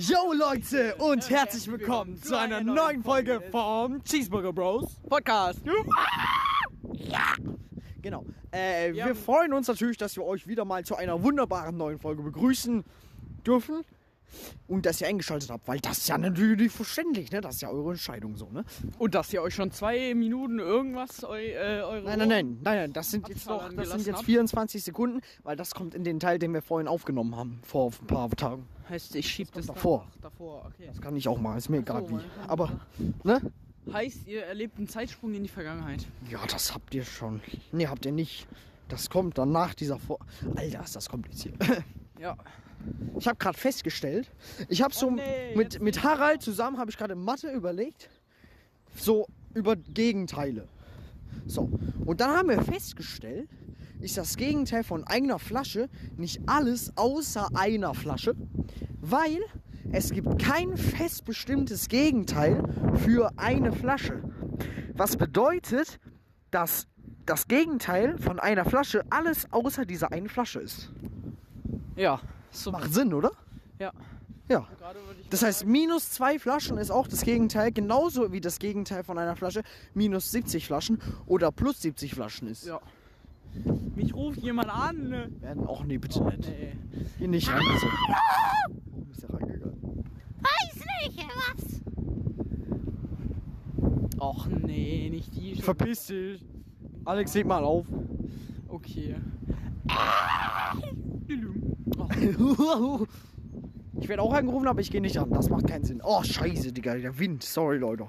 Yo Leute und herzlich willkommen zu einer neuen Folge vom Cheeseburger Bros Podcast. Ja. Genau. Äh, wir freuen uns natürlich, dass wir euch wieder mal zu einer wunderbaren neuen Folge begrüßen dürfen. Und dass ihr eingeschaltet habt, weil das ist ja natürlich verständlich, ne? Das ist ja eure Entscheidung so, ne? Und dass ihr euch schon zwei Minuten irgendwas eu, äh, eure Nein, nein, nein, nein, nein, das sind jetzt noch, das sind jetzt habt? 24 Sekunden, weil das kommt in den Teil, den wir vorhin aufgenommen haben, vor ein paar Tagen. Heißt, ich schieb das davor. danach, Davor, okay. Das kann ich auch machen, ist mir egal so, wie. Aber, ne? Heißt, ihr erlebt einen Zeitsprung in die Vergangenheit. Ja, das habt ihr schon. Nee, habt ihr nicht. Das kommt dann nach dieser Vor... Alter, ist das kompliziert. Ja. Ich habe gerade festgestellt, ich habe so Oh nee, mit, mit Harald zusammen, habe ich gerade Mathe überlegt, so über Gegenteile. So, und dann haben wir festgestellt, ist das Gegenteil von einer Flasche nicht alles außer einer Flasche, weil es gibt kein fest bestimmtes Gegenteil für eine Flasche. Was bedeutet, dass das Gegenteil von einer Flasche alles außer dieser einen Flasche ist. Ja. So. Macht Sinn, oder? Ja. Ja. Das heißt, minus zwei Flaschen ist auch das Gegenteil, genauso wie das Gegenteil von einer Flasche minus 70 Flaschen oder plus 70 Flaschen ist. Ja. Mich ruft jemand an. ne? Werden auch nee, bitte nicht. Nee. Hier nicht reingezogen. Warum ist der reingegangen? Weiß nicht, was? Och nee, nicht die. schon. Verpiss dich. Alex, heb mal auf. Okay. Ich werde auch angerufen, aber ich gehe nicht ran. Das macht keinen Sinn. Oh, scheiße, Digga. Der Wind. Sorry, Leute.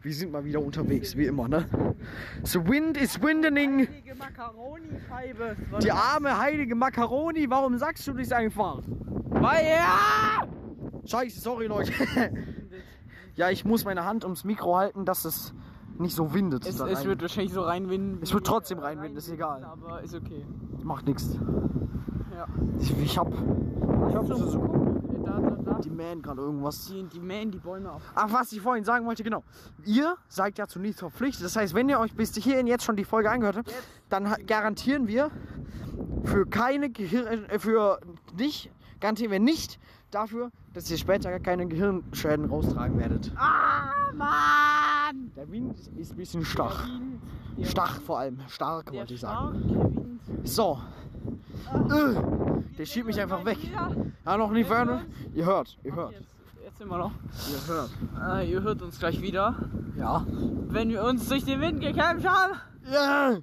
Wir sind mal wieder unterwegs, wie immer, ne? The wind is windening. Heilige Macaroni-Scheibe. Die arme, heilige Macaroni. Warum sagst du das einfach? Weil ja! Scheiße, sorry, Leute. ja, ich muss meine Hand ums Mikro halten, dass es nicht so windet. Es, es wird wahrscheinlich so reinwinden. Es wird trotzdem reinwinden, ist egal. Aber ist okay. Macht nichts. Ja. Ich, ich hab. Ich hab so, Da, da, da. die mähen gerade irgendwas. Die, die mähen die Bäume ab. Ach, was ich vorhin sagen wollte, genau. Ihr seid ja zu nichts verpflichtet. Das heißt, wenn ihr euch bis hierhin jetzt schon die Folge angehört habt, dann garantieren wir für keine Gehirn, äh, für nicht, garantieren wir nicht dafür, dass ihr später keine Gehirnschäden raustragen werdet. Ah, Mann! Der Wind ist ein bisschen stach. Stach vor allem. Stark, wollte ich sagen. So. Äh, der schiebt mich einfach weg. Ja, noch nicht hören. Ihr hört, ihr hört. Jetzt, jetzt immer noch. Ihr hört. Äh, ihr hört uns gleich wieder. Ja. Wenn wir uns durch den Wind gekämpft haben. Ja.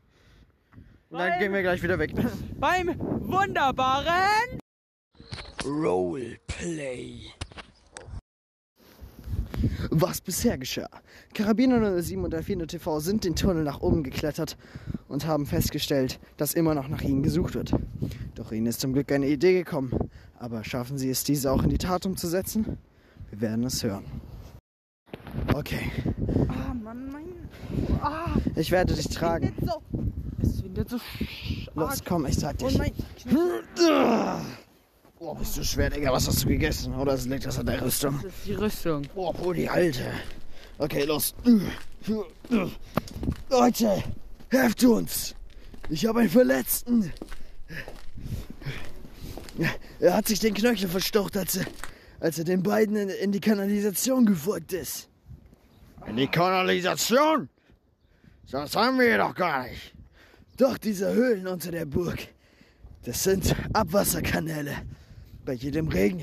Und dann gehen wir gleich wieder weg. Beim wunderbaren. Roleplay. Was bisher geschah. Karabiner 07 und Delfino TV sind den Tunnel nach oben geklettert und haben festgestellt, dass immer noch nach ihnen gesucht wird. Doch ihnen ist zum Glück eine Idee gekommen. Aber schaffen sie es, diese auch in die Tat umzusetzen? Wir werden es hören. Okay, Ah, Mann, mein. Ah, ich werde dich tragen. so. Es windet so. Los, komm, ich sag Oh dich. Oh, bist du schwer, Digga. Was hast du gegessen? Oder liegt das an der Rüstung? Das ist die Rüstung. Boah, Bro, die alte. Okay, los. Leute, helft uns. Ich habe einen Verletzten. Er hat sich den Knöchel verstaucht, als er, als er den beiden in, in die Kanalisation gefolgt ist. In die Kanalisation? Das haben wir doch gar nicht. Doch, diese Höhlen unter der Burg. Das sind Abwasserkanäle. Bei jedem Regen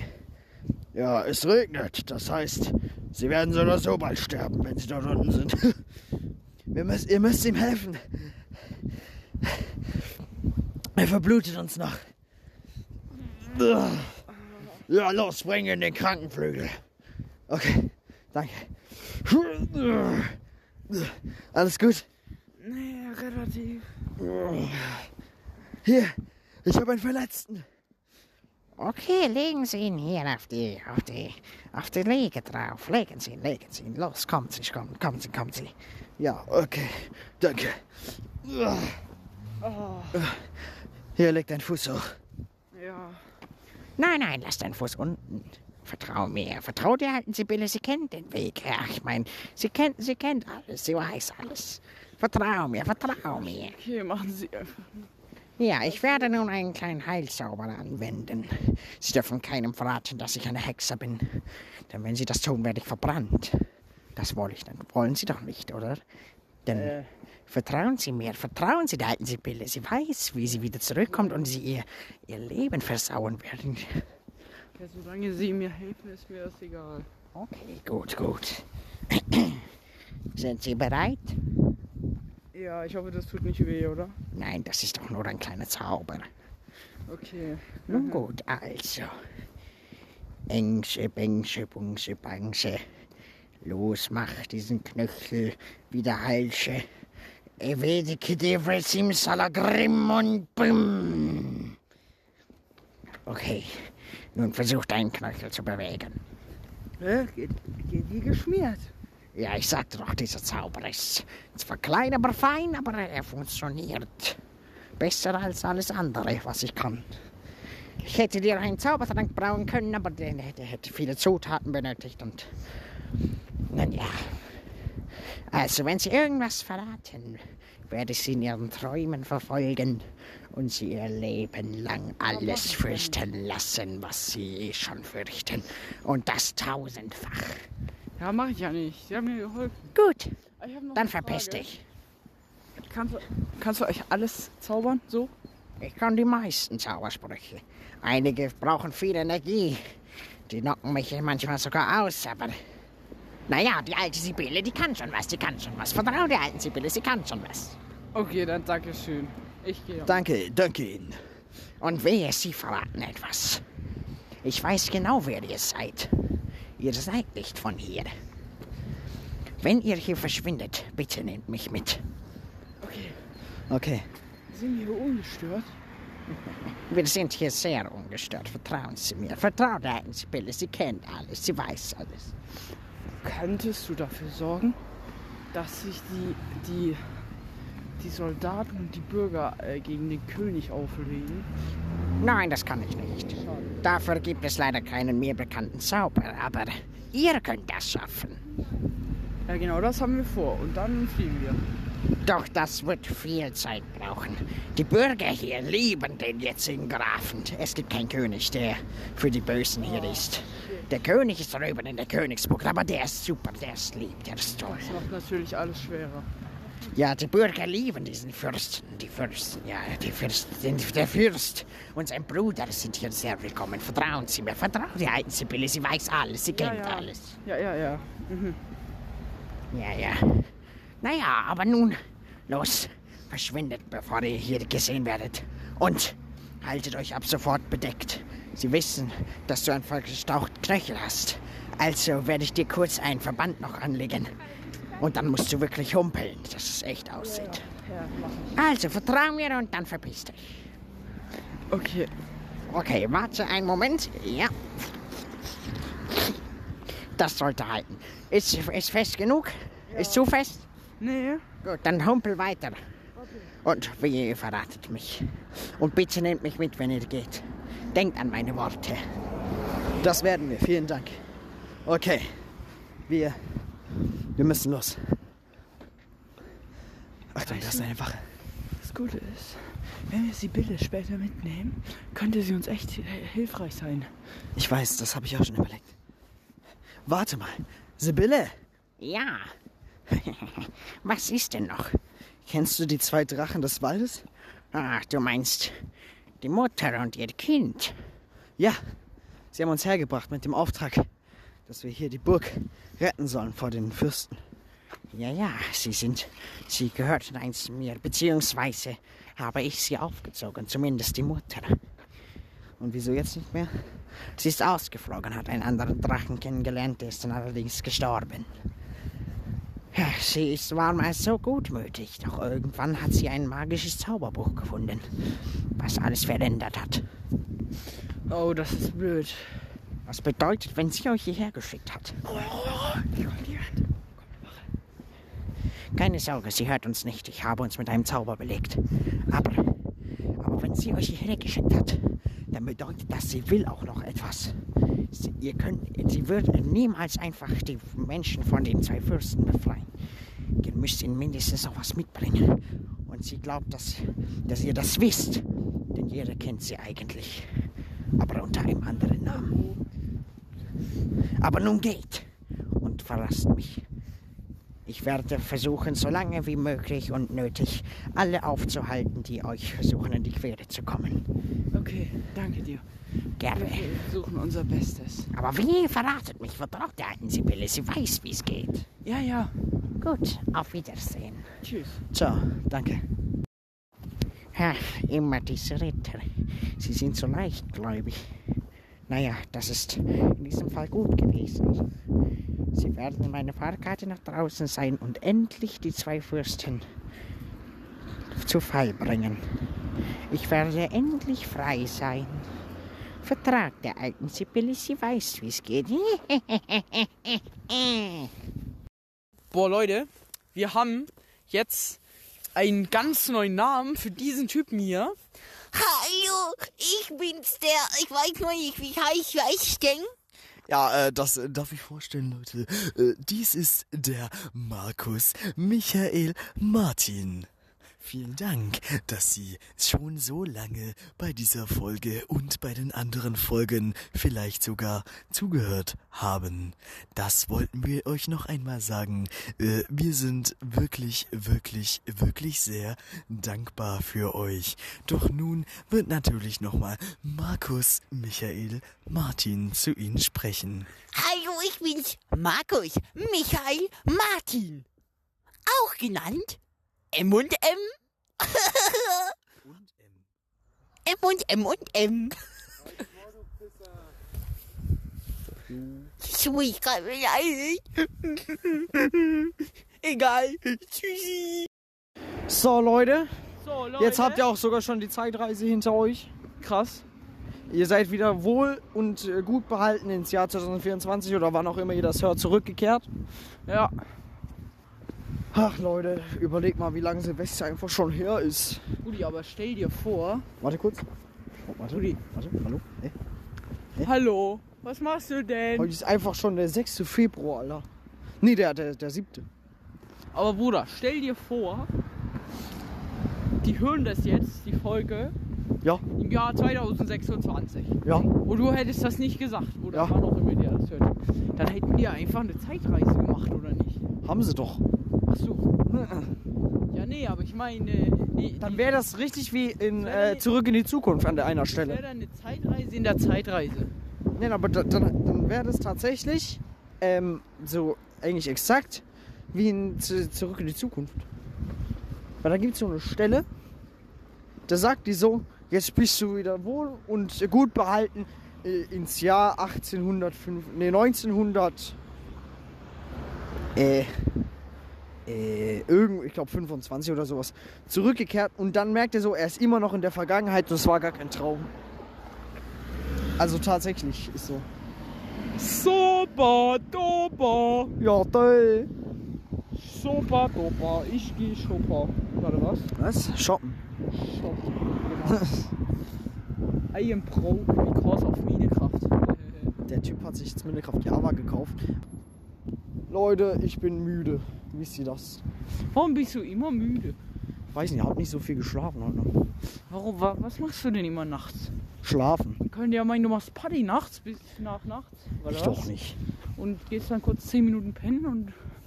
ja, es regnet. Das heißt, sie werden so oder so bald sterben, wenn sie dort unten sind. Wir müssen, ihr müsst ihm helfen. Er verblutet uns noch. Ja, los, bring ihn in den Krankenflügel. Okay, danke. Alles gut? Nee, relativ. Hier, ich habe einen Verletzten. Okay, legen Sie ihn hier auf die, auf die, auf die Liege drauf. Legen Sie ihn, legen Sie ihn. Los, kommen Sie, kommen, kommen Sie, kommen Sie. Ja, okay, danke. Hier, leg deinen Fuß hoch. Ja. Nein, nein, lass deinen Fuß unten. Vertrau mir, vertrau der alten Sibylle, sie kennt den Weg. Ja, ich meine, sie kennt, sie kennt alles, sie weiß alles. Vertrau mir, vertrau mir. Okay, machen Sie einfach. Ja, ich werde nun einen kleinen Heilzauber anwenden. Sie dürfen keinem verraten, dass ich eine Hexe bin. Denn wenn Sie das tun, werde ich verbrannt. Das wollte ich dann. Wollen Sie doch nicht, oder? Denn Äh. vertrauen Sie mir, vertrauen Sie der alten Sibylle. Sie weiß, wie sie wieder zurückkommt und Sie ihr, ihr Leben versauen werden. Ja, solange Sie mir helfen, ist mir das egal. Okay, gut, gut. Sind Sie bereit? Ja, ich hoffe, das tut nicht weh, oder? Nein, das ist doch nur ein kleiner Zauber. Okay. Nun gut, also. Ängsche, Bängsche, Bungsche, Bangsche. Los, mach diesen Knöchel wieder heilsche. Evedike devre simsalagrim und bim. Okay, nun versuch deinen Knöchel zu bewegen. Hä? Geht, geht wie geschmiert. Ja, ich sagte doch, dieser Zauber ist zwar klein, aber fein, aber er funktioniert. Besser als alles andere, was ich kann. Ich hätte dir einen Zaubertrank brauen können, aber der, der hätte viele Zutaten benötigt und. Nun ja. Also, wenn Sie irgendwas verraten, werde ich Sie in Ihren Träumen verfolgen und Sie Ihr Leben lang alles fürchten lassen, was Sie eh schon fürchten. Und das tausendfach. Ja, mach ich ja nicht. Sie haben mir geholfen. Gut, Ich hab noch dann verpiss dich. Kannst du, kannst du euch alles zaubern? So? Ich kann die meisten Zaubersprüche. Einige brauchen viel Energie. Die knocken mich manchmal sogar aus, aber. Naja, die alte Sibylle, die kann schon was, die kann schon was. Vertrau der alten Sibylle, sie kann schon was. Okay, dann danke schön. Ich gehe. Danke, danke Ihnen. Und wehe, Sie verraten etwas. Ich weiß genau, wer ihr seid. Ihr seid nicht von hier. Wenn ihr hier verschwindet, bitte nehmt mich mit. Okay. Okay. Sind wir hier ungestört? Wir sind hier sehr ungestört, vertrauen Sie mir. Vertraut der Sibylle, sie kennt alles, sie weiß alles. Könntest du dafür sorgen, dass sich die, die, die Soldaten und die Bürger äh, gegen den König auflegen? Nein, das kann ich nicht. Dafür gibt es leider keinen mir bekannten Zauber, aber ihr könnt das schaffen. Ja, genau das haben wir vor. Und dann fliegen wir. Doch das wird viel Zeit brauchen. Die Bürger hier lieben den jetzigen Grafen. Es gibt keinen König, der für die Bösen hier ist. Der König ist drüben in der Königsburg, aber der ist super, der ist lieb, der ist toll. Das macht natürlich alles schwerer. Ja, die Bürger lieben diesen Fürsten. Die Fürsten, ja, die Fürsten, der Fürst und sein Bruder sind hier sehr willkommen. Vertrauen Sie mir, vertrauen die alten Sibylle, sie weiß alles, sie kennt ja. alles. Ja, ja, ja. Ja, ja. Naja, aber nun, los, verschwindet, bevor ihr hier gesehen werdet. Und haltet euch ab sofort bedeckt. Sie wissen, dass du einen verstauchten Knöchel hast. Also werde ich dir kurz einen Verband noch anlegen. Und dann musst du wirklich humpeln, dass es echt aussieht. Ja. Also, vertrau mir und dann verpiss dich. Okay. Okay, warte einen Moment. Ja. Das sollte halten. Ist, ist fest genug? Ist zu fest? Nee. Gut, dann humpel weiter. Und wie ihr verratet mich. Und bitte nehmt mich mit, wenn ihr geht. Denkt an meine Worte. Das werden wir. Vielen Dank. Okay. Wir. Wir müssen los. Achtung, da ist eine Wache. Das Gute ist, wenn wir Sibylle später mitnehmen, könnte sie uns echt hi- hilfreich sein. Ich weiß, das habe ich auch schon überlegt. Warte mal. Sibylle, Ja. Was ist denn noch? kennst du die zwei Drachen des Waldes? Ach, du meinst die Mutter und ihr Kind. Ja. Sie haben uns hergebracht mit dem Auftrag, dass wir hier die Burg retten sollen vor den Fürsten. Ja, ja, sie sind, sie gehörten einst mir, beziehungsweise habe ich sie aufgezogen, zumindest die Mutter. Und wieso jetzt nicht mehr? Sie ist ausgeflogen, hat einen anderen Drachen kennengelernt, ist dann allerdings gestorben. Ja, sie ist, war mal so gutmütig, doch irgendwann hat sie ein magisches Zauberbuch gefunden, was alles verändert hat. Oh, das ist blöd. Was bedeutet, wenn sie euch hierher geschickt hat? Keine Sorge, sie hört uns nicht. Ich habe uns mit einem Zauber belegt. Aber, aber wenn sie euch hierher geschickt hat, dann bedeutet das, sie will auch noch etwas. Sie, ihr könnt, sie wird niemals einfach die Menschen von den zwei Fürsten befreien. Ihr müsst ihnen mindestens noch was mitbringen. Und sie glaubt, dass, dass ihr das wisst. Denn jeder kennt sie eigentlich. Aber unter einem anderen Namen. Aber nun geht und verlasst mich. Ich werde versuchen, so lange wie möglich und nötig, alle aufzuhalten, die euch versuchen, in die Quere zu kommen. Okay, danke dir. Gerne. Wir versuchen unser Bestes. Aber wie verratet mich, vertraut der alten Sibylle. Sie weiß, wie es geht. Ja, ja. Gut, auf Wiedersehen. Tschüss. Ciao, danke. Ach, immer diese Ritter. Sie sind so leichtgläubig. Naja, das ist in diesem Fall gut gewesen. Sie werden meine Fahrkarte nach draußen sein und endlich die zwei Fürsten zu Fall bringen. Ich werde endlich frei sein. Vertrag der alten Sibylle, sie weiß, wie es geht. Boah, Leute, wir haben jetzt einen ganz neuen Namen für diesen Typen hier. Hallo, ich bin's, der. Ich weiß noch nicht, wie heiß weiß ich denn? Ja, äh, das äh, darf ich vorstellen, Leute. Äh, dies ist der Markus Michael Martin. Vielen Dank, dass Sie schon so lange bei dieser Folge und bei den anderen Folgen vielleicht sogar zugehört haben. Das wollten wir euch noch einmal sagen. Äh, wir sind wirklich, wirklich, wirklich sehr dankbar für euch. Doch nun wird natürlich nochmal Markus Michael Martin zu Ihnen sprechen. Hallo, ich bin's, Markus Michael Martin. Auch genannt M und M. M und M und M. So, ich kann mir leid. Egal. Tschüssi. So, Leute, So, Leute. jetzt habt ihr auch sogar schon die Zeitreise hinter euch. krass. Ihr seid wieder wohl und äh, gut behalten ins Jahr 2024 oder wann auch immer ihr das hört, zurückgekehrt. Ja. Ach, Leute, überlegt mal, wie lange Silvester einfach schon her ist. Rudi, aber stell dir vor. Warte kurz. Oh, warte, Rudi. warte, hallo. Hey. Hallo, was machst du denn? Heute ist einfach schon der 6. Februar, Alter. Nee, der, der, der 7. Aber Bruder, stell dir vor, die hören das jetzt, die Folge, Ja, im Jahr 2026. ja. Und du hättest das nicht gesagt, oder Ja. wann auch immer der das hört. Dann hätten die ja einfach eine Zeitreise gemacht, oder nicht? Haben sie doch. So. Ja, nee, aber ich meine, nee, Dann wäre das richtig wie in äh, Zurück in die Zukunft an der einer das wäre Stelle. dann eine Zeitreise in der Zeitreise. Nein, aber da, dann, dann wäre das tatsächlich ähm, so eigentlich exakt wie in Z Zurück in die Zukunft. Weil da gibt es so eine Stelle, da sagt die so, jetzt bist du wieder wohl und gut behalten äh, ins Jahr 1805, nee 1900, äh, äh, irgend, ich glaube 25 oder sowas, zurückgekehrt und dann merkt er so, er ist immer noch in der Vergangenheit und es war gar kein Traum. Also tatsächlich ist so. Super, doper, Ja, toll. super, doper, ich geh shoppen. Warte, was? Was? Shoppen. Shoppen, genau. I am pro because of Minecraft. Der Typ hat sich jetzt Minecraft Java gekauft. Leute, ich bin müde. Wisst ihr das? Warum bist du immer müde? Weiß nicht, hab nicht so viel geschlafen heute. Warum, wa, was machst du denn immer nachts? Schlafen. Wir können ja meinen, du machst Party nachts bis nach nachts. Oder Ich was? doch nicht. Und gehst dann kurz 10 Minuten pennen und.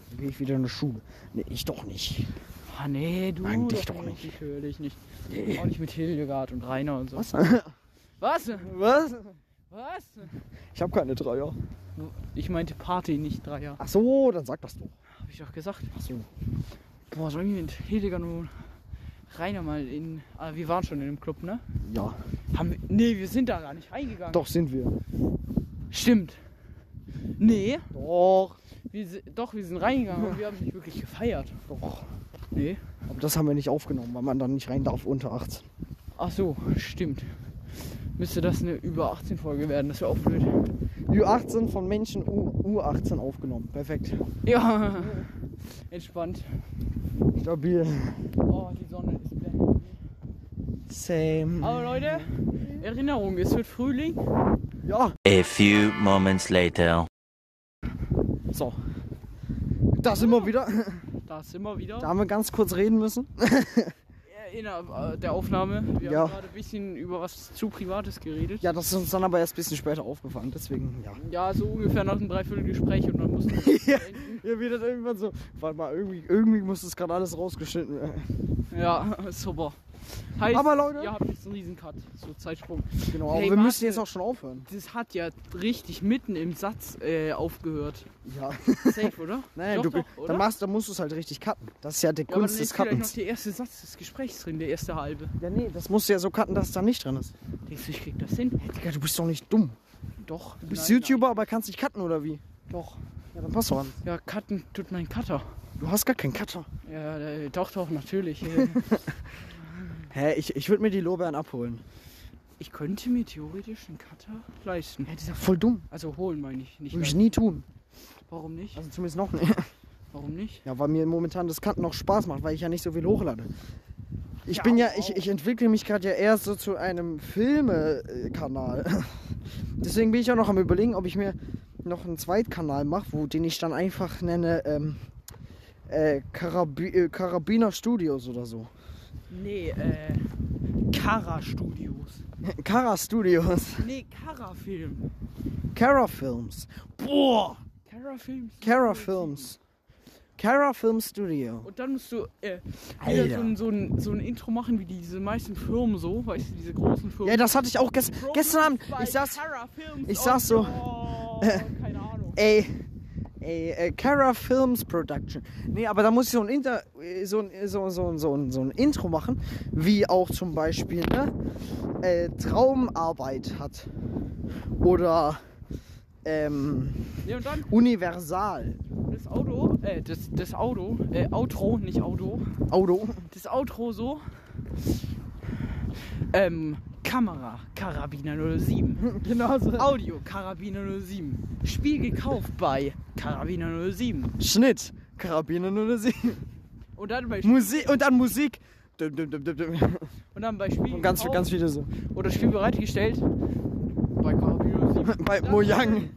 Dann gehe ich wieder in die Schule. Nee, ich doch nicht. Ah nee, du. Nein, dich doch nicht. Natürlich nicht. Auch nicht mit Hildegard und Rainer und so. Was? Was? Was? Was? Ich habe keine Dreier. Ich meinte Party, nicht Dreier. Ach so, dann sag das doch. Ich doch gesagt. Ach so. Boah, sollen wir mit Hildegard und Rainer mal in. Ah, wir waren schon in dem Club, ne? Ja, Haben wir, nee, wir sind da gar nicht reingegangen. doch sind wir. Stimmt. Nee, Doch. wir, doch, wir sind reingegangen, aber wir haben nicht wirklich gefeiert. Doch. Nee. Aber das haben wir nicht aufgenommen, weil man dann nicht rein darf unter 18. Ach so, stimmt. Müsste das eine über 18 Folge werden, das wäre auch blöd. Ü18 von Menschen U, U18 aufgenommen. Perfekt. Ja, entspannt. Stabil. Oh, die Sonne ist blendend. Same. Aber Leute, Erinnerung, es wird Frühling. Ja, A few moments later. so. Da sind wir wieder. Da sind wir wieder. Da haben wir ganz kurz reden müssen. in der, äh, der Aufnahme. Wir Ja. haben gerade ein bisschen über was zu Privates geredet. Ja, das ist uns dann aber erst ein bisschen später aufgefallen, deswegen, ja. Ja, so ungefähr nach einem Dreiviertelgespräch und dann mussten wir Ja. wird das irgendwann so. Warte mal, irgendwie, irgendwie muss das gerade alles rausgeschnitten werden. Ja, super. Heißt, Aber Leute- ihr habt jetzt einen riesen Cut, so Zeitsprung. Genau, aber Hey, wir warte. müssen jetzt auch schon aufhören. Das hat ja richtig mitten im Satz äh, aufgehört. Ja. Safe, oder? Nein, doch, du, dann, machst, dann musst du es halt richtig cutten. Das ist ja die ja, Kunst des ist noch Cuttens. der erste Satz des Gesprächs drin, der erste halbe. Ja, nee, das musst du ja so cutten, dass es da nicht drin ist. Denkst du, ich krieg das hin? Digga, du bist doch nicht dumm. Doch. Du bist Nein, YouTuber, aber kannst nicht cutten, oder wie? Nein. Doch. Ja, dann passt doch an. Ja, cutten tut mein Cutter. Du hast gar keinen Cutter. Ja, äh, doch, doch, natürlich. Hä, ich, ich würde mir die Lorbeeren abholen. ich könnte mir theoretisch einen Cutter leisten. Hä, die ist ja voll dumm. Also holen meine ich, nicht Würde ich nie tun. Warum nicht? Also zumindest noch nicht. Warum nicht? Ja, weil mir momentan das Cutten noch Spaß macht, weil ich ja nicht so viel hochlade. Ich Ja, bin ja, ich, ich entwickle mich gerade ja eher so zu einem Filme-Kanal. Deswegen bin ich auch noch am überlegen, ob ich mir noch einen Zweitkanal mache, wo den ich dann einfach nenne ähm, äh, Karabi äh, Karabiner Studios oder so. Nee, äh. Kara Studios. Kara Studios. Nee, Kara Film. Kara Films. Boah! Kara Films. Kara Films. Kara Film Studio. Und dann musst du äh, wieder so ein, so, ein, so ein Intro machen wie diese meisten Firmen so, weißt du, diese großen Firmen. Ja, das hatte ich auch gest gestern Abend. Ich saß. Ich saß so- Oh, keine Ahnung. Ey, ey, äh, Kara Films Production. Nee, aber da muss ich so ein, Inter, äh, so, ein, so, so, so, ein, so ein Intro machen, wie auch zum Beispiel ne, äh, Traumarbeit hat. Oder ähm, Nee, und dann Universal. das Auto, äh, das, das Auto, äh, Outro, nicht Auto, Auto. das Outro so. Ähm, Kamera, Karabiner 07. Genau so. Audio, Karabiner 07. Spiel gekauft bei Karabiner 07. Schnitt. Karabiner 07. Und dann bei, Musik und dann Musik. Dum, dum, dum, und dann bei Spiel Und ganz, gekauft ganz viele so. oder Spiel bereitgestellt bei Karabiner 07. Bei Mojang.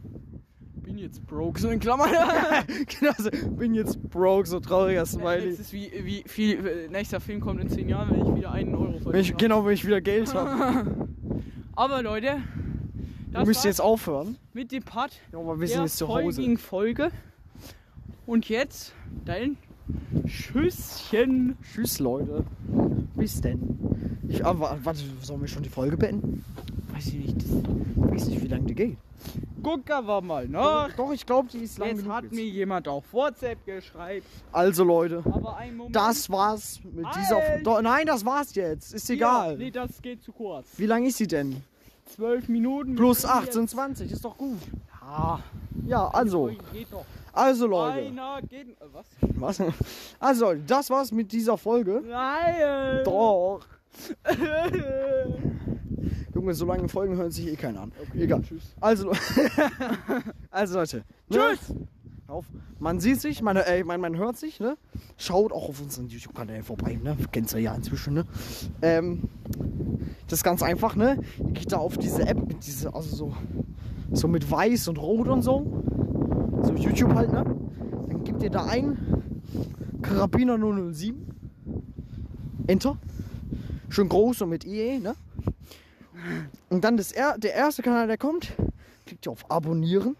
Bin jetzt broke, so in Klammern. genau so. Bin jetzt broke, so trauriger Das Smiley. ist wie, wie viel, äh, nächster Film kommt in 10 Jahren, wenn ich wieder einen Euro verdiene. Wenn ich, genau, wenn ich wieder Geld habe. Aber Leute, Du das müsst war's jetzt aufhören. mit dem Part Ja, aber wir sind jetzt zu Hause. Folge. Und jetzt dein Schüsschen. Tschüss, Leute. Bis denn. Ich, ah, wa- warte, sollen wir schon die Folge beenden? Weiß ich nicht. Das Ich weiß nicht, wie lange die geht. Gucken wir mal nach. Doch, ich glaube, die ist lang Jetzt hat mir jemand auf WhatsApp geschrieben. Also, Leute. Aber. Das war's mit dieser... Alter. Doch, nein, das war's jetzt. Ist Ja, egal. nee, das geht zu kurz. Wie lang ist sie denn? Zwölf Minuten. Plus Wir können 18, 20. Ist doch gut. Ja, Ja, also. Doch. Also, Leute. Geht. Äh, was? Was? Also, das war's mit dieser Folge. Nein! Doch. Junge, so lange Folgen hören sich eh keiner an. Egal. Tschüss. Also, also Leute. Ne? Tschüss! Auf. Man sieht sich, man, äh, man, man hört sich, ne? Schaut auch auf unseren YouTube-Kanal vorbei, ne? Kennt's ja, ja inzwischen, ne? Ähm, das ist ganz einfach, ne? Ihr geht da auf diese App mit diese, also so, so mit weiß und rot und so. So YouTube halt, ne? Dann gebt ihr da ein Karabiner 007. Enter. Schön groß und mit IE, ne? Und dann das er der erste Kanal, der kommt, klickt ihr auf Abonnieren.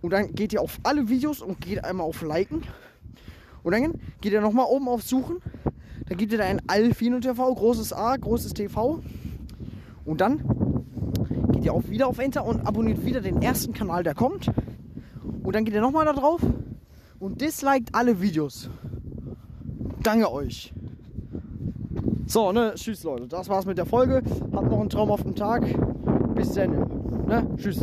Und dann geht ihr auf alle Videos und geht einmal auf Liken. Und dann geht ihr nochmal oben auf Suchen. Dann gebt ihr da ein Alfino TV, großes A, großes TV. Und dann geht ihr auch wieder auf Enter und abonniert wieder den ersten Kanal, der kommt. Und dann geht ihr nochmal da drauf und disliked alle Videos. Danke euch. So, ne, tschüss Leute. Das war's mit der Folge. Habt noch einen traumhaften Tag. Bis dann. Ne, tschüss.